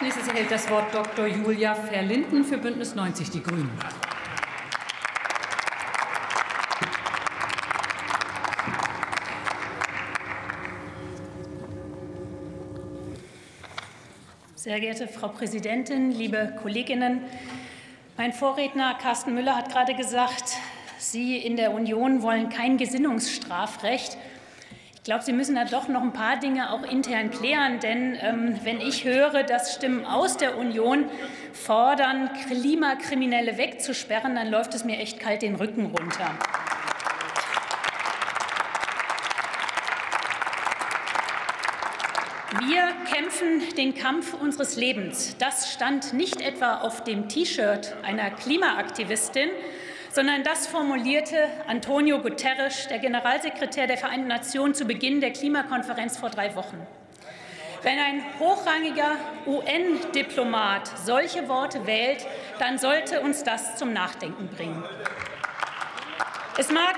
Als nächstes erhält das Wort Dr. Julia Verlinden für Bündnis 90 Die Grünen. Sehr geehrte Frau Präsidentin, liebe Kolleginnen, mein Vorredner Carsten Müller hat gerade gesagt, Sie in der Union wollen kein Gesinnungsstrafrecht. Ich glaube, Sie müssen da doch noch ein paar Dinge auch intern klären, denn ähm, wenn ich höre, dass Stimmen aus der Union fordern, Klimakriminelle wegzusperren, dann läuft es mir echt kalt den Rücken runter. Wir kämpfen den Kampf unseres Lebens. Das stand nicht etwa auf dem T-Shirt einer Klimaaktivistin, sondern das formulierte Antonio Guterres, der Generalsekretär der Vereinten Nationen, zu Beginn der Klimakonferenz vor drei Wochen. Wenn ein hochrangiger UN-Diplomat solche Worte wählt, dann sollte uns das zum Nachdenken bringen. Es mag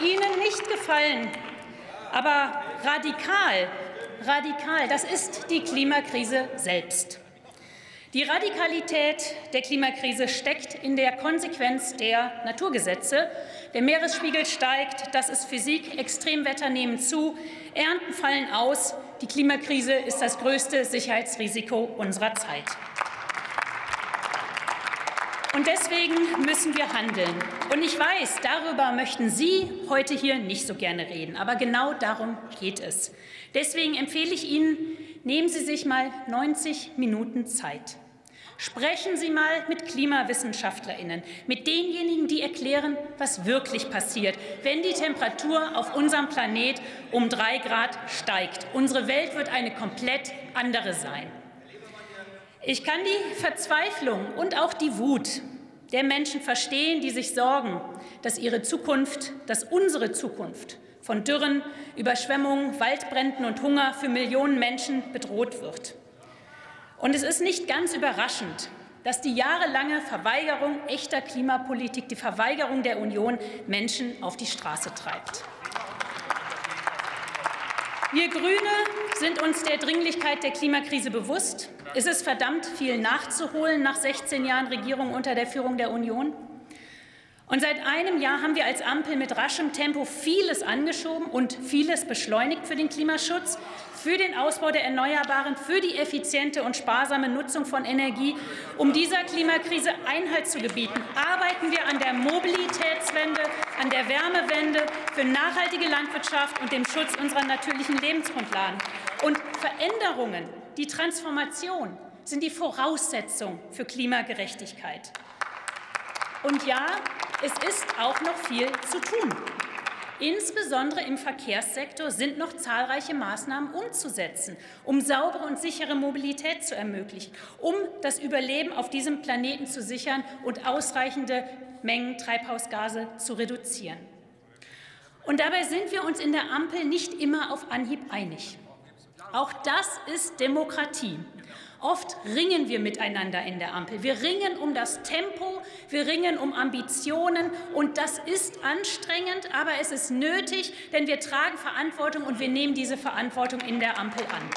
Ihnen nicht gefallen, aber radikal radikal. Das ist die Klimakrise selbst. Die Radikalität der Klimakrise steckt in der Konsequenz der Naturgesetze. Der Meeresspiegel steigt, das ist Physik, Extremwetter nehmen zu, Ernten fallen aus. Die Klimakrise ist das größte Sicherheitsrisiko unserer Zeit. Und deswegen müssen wir handeln. Und ich weiß, darüber möchten Sie heute hier nicht so gerne reden, aber genau darum geht es. Deswegen empfehle ich Ihnen, nehmen Sie sich mal 90 Minuten Zeit. Sprechen Sie mal mit Klimawissenschaftlerinnen, mit denjenigen, die erklären, was wirklich passiert, wenn die Temperatur auf unserem Planet um drei Grad steigt. Unsere Welt wird eine komplett andere sein. Ich kann die Verzweiflung und auch die Wut der Menschen verstehen, die sich sorgen, dass ihre Zukunft, dass unsere Zukunft von Dürren, Überschwemmungen, Waldbränden und Hunger für Millionen Menschen bedroht wird. Und es ist nicht ganz überraschend, dass die jahrelange Verweigerung echter Klimapolitik, die Verweigerung der Union Menschen auf die Straße treibt. Wir Grüne sind uns der Dringlichkeit der Klimakrise bewusst. Es ist verdammt viel nachzuholen nach 16 Jahren Regierung unter der Führung der Union. Und seit einem Jahr haben wir als Ampel mit raschem Tempo vieles angeschoben und vieles beschleunigt für den Klimaschutz, für den Ausbau der Erneuerbaren, für die effiziente und sparsame Nutzung von Energie. Um dieser Klimakrise Einhalt zu gebieten, arbeiten wir an der Mobilitätswende, an der Wärmewende, für nachhaltige Landwirtschaft und dem Schutz unserer natürlichen Lebensgrundlagen. Und Veränderungen, die Transformation sind die Voraussetzung für Klimagerechtigkeit. Und ja, es ist auch noch viel zu tun. Insbesondere im Verkehrssektor sind noch zahlreiche Maßnahmen umzusetzen, um saubere und sichere Mobilität zu ermöglichen, um das Überleben auf diesem Planeten zu sichern und ausreichende Mengen Treibhausgase zu reduzieren. Und dabei sind wir uns in der Ampel nicht immer auf Anhieb einig. Auch das ist Demokratie. Oft ringen wir miteinander in der Ampel. Wir ringen um das Tempo, wir ringen um Ambitionen und das ist anstrengend, aber es ist nötig, denn wir tragen Verantwortung und wir nehmen diese Verantwortung in der Ampel an.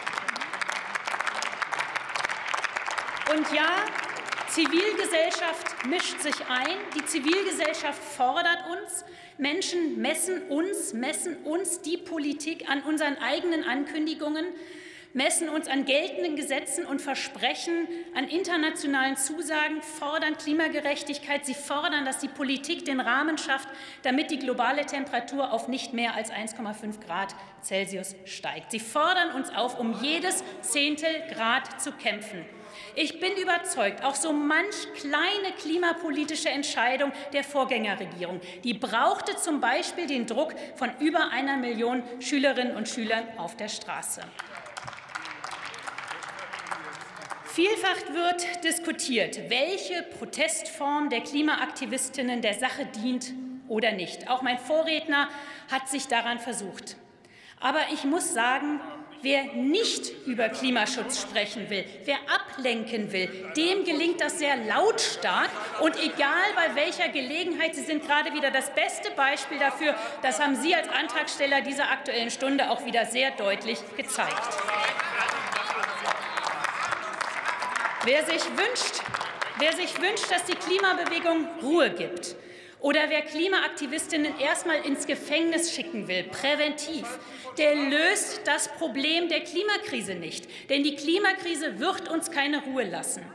Und ja, Zivilgesellschaft mischt sich ein. Die Zivilgesellschaft fordert uns. Menschen messen uns, messen uns die Politik an unseren eigenen Ankündigungen messen uns an geltenden Gesetzen und Versprechen, an internationalen Zusagen, fordern Klimagerechtigkeit. Sie fordern, dass die Politik den Rahmen schafft, damit die globale Temperatur auf nicht mehr als 1,5 Grad Celsius steigt. Sie fordern uns auf, um jedes Zehntel Grad zu kämpfen. Ich bin überzeugt, auch so manch kleine klimapolitische Entscheidung der Vorgängerregierung, die brauchte zum Beispiel den Druck von über einer Million Schülerinnen und Schülern auf der Straße. Vielfach wird diskutiert, welche Protestform der Klimaaktivistinnen der Sache dient oder nicht. Auch mein Vorredner hat sich daran versucht. Aber ich muss sagen, wer nicht über Klimaschutz sprechen will, wer ablenken will, dem gelingt das sehr lautstark. Und egal bei welcher Gelegenheit, Sie sind gerade wieder das beste Beispiel dafür, das haben Sie als Antragsteller dieser Aktuellen Stunde auch wieder sehr deutlich gezeigt. Wer sich wünscht, wer sich wünscht, dass die Klimabewegung Ruhe gibt, oder wer Klimaaktivistinnen erstmal ins Gefängnis schicken will, präventiv, der löst das Problem der Klimakrise nicht. Denn die Klimakrise wird uns keine Ruhe lassen.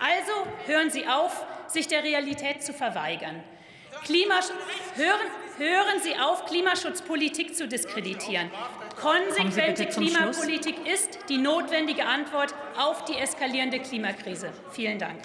Also hören Sie auf, sich der Realität zu verweigern. Klimasch hören, hören Sie auf, Klimaschutzpolitik zu diskreditieren. Konsequente Klimapolitik ist die notwendige Antwort auf die eskalierende Klimakrise. Vielen Dank.